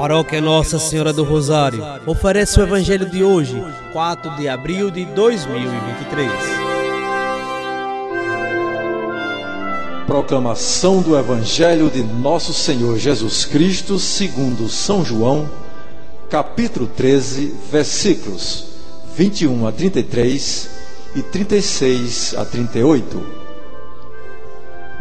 Paróquia Nossa Senhora do Rosário oferece o Evangelho de hoje, 4 de abril de 2023. Proclamação do Evangelho de Nosso Senhor Jesus Cristo, segundo São João, capítulo 13, versículos 21 a 33 e 36 a 38.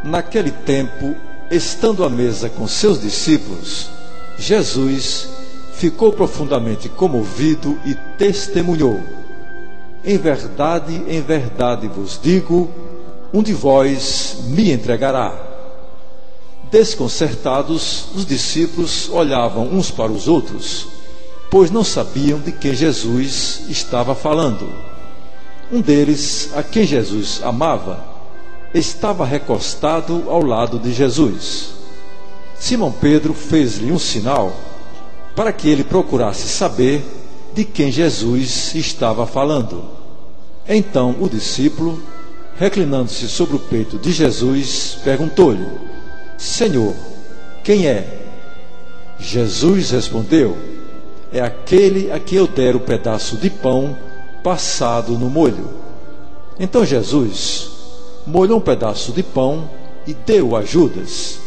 Naquele tempo, estando à mesa com seus discípulos, Jesus ficou profundamente comovido e testemunhou: Em verdade, em verdade vos digo, um de vós me entregará. Desconcertados, os discípulos olhavam uns para os outros, pois não sabiam de quem Jesus estava falando. Um deles, a quem Jesus amava, estava recostado ao lado de Jesus. Simão Pedro fez-lhe um sinal para que ele procurasse saber de quem Jesus estava falando. Então o discípulo, reclinando-se sobre o peito de Jesus, perguntou-lhe: Senhor, quem é? Jesus respondeu: É aquele a quem eu der o pedaço de pão passado no molho. Então Jesus molhou um pedaço de pão e deu a Judas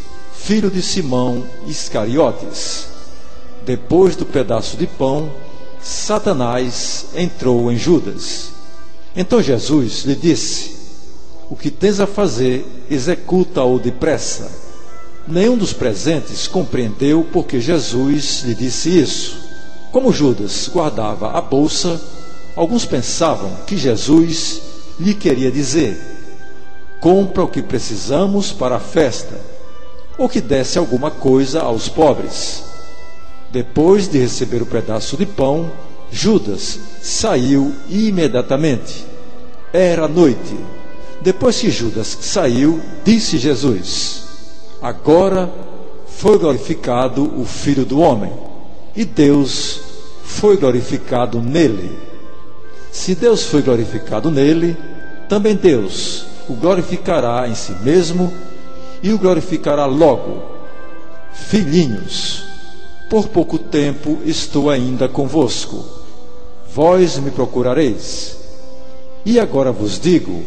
filho de Simão Iscariotes. Depois do pedaço de pão, Satanás entrou em Judas. Então Jesus lhe disse: O que tens a fazer, executa-o depressa. Nenhum dos presentes compreendeu porque Jesus lhe disse isso. Como Judas guardava a bolsa, alguns pensavam que Jesus lhe queria dizer: Compra o que precisamos para a festa ou que desse alguma coisa aos pobres. Depois de receber o pedaço de pão, Judas saiu imediatamente. Era noite. Depois que Judas saiu, disse Jesus: Agora foi glorificado o Filho do Homem, e Deus foi glorificado nele. Se Deus foi glorificado nele, também Deus o glorificará em si mesmo e o glorificará logo. Filhinhos, por pouco tempo estou ainda convosco. Vós me procurareis. E agora vos digo,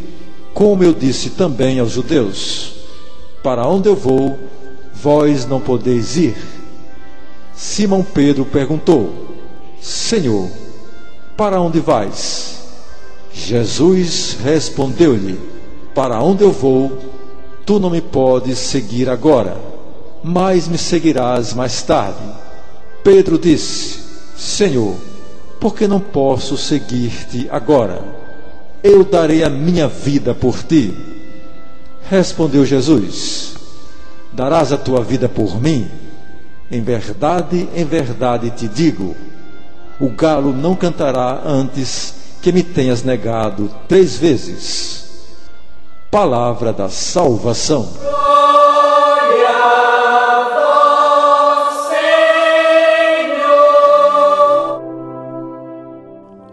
como eu disse também aos judeus: Para onde eu vou, vós não podeis ir. Simão Pedro perguntou: Senhor, para onde vais? Jesus respondeu-lhe: Para onde eu vou, Tu não me podes seguir agora, mas me seguirás mais tarde. Pedro disse: Senhor, por que não posso seguir-te agora? Eu darei a minha vida por ti. Respondeu Jesus: Darás a tua vida por mim? Em verdade, em verdade te digo: o galo não cantará antes que me tenhas negado três vezes palavra da salvação. Glória a vós, Senhor.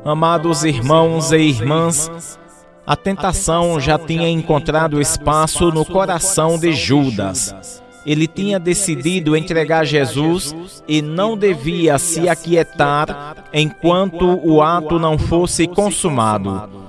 Amados irmãos e irmãs, a tentação já tinha encontrado espaço no coração de Judas. Ele tinha decidido entregar Jesus e não devia se aquietar enquanto o ato não fosse consumado.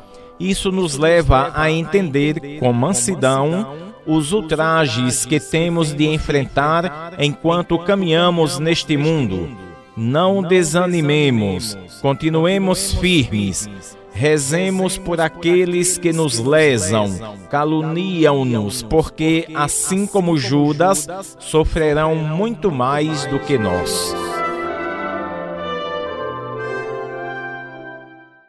Isso nos leva a entender com mansidão os ultrajes que temos de enfrentar enquanto caminhamos neste mundo. Não desanimemos, continuemos firmes, rezemos por aqueles que nos lesam, caluniam-nos, porque, assim como Judas, sofrerão muito mais do que nós.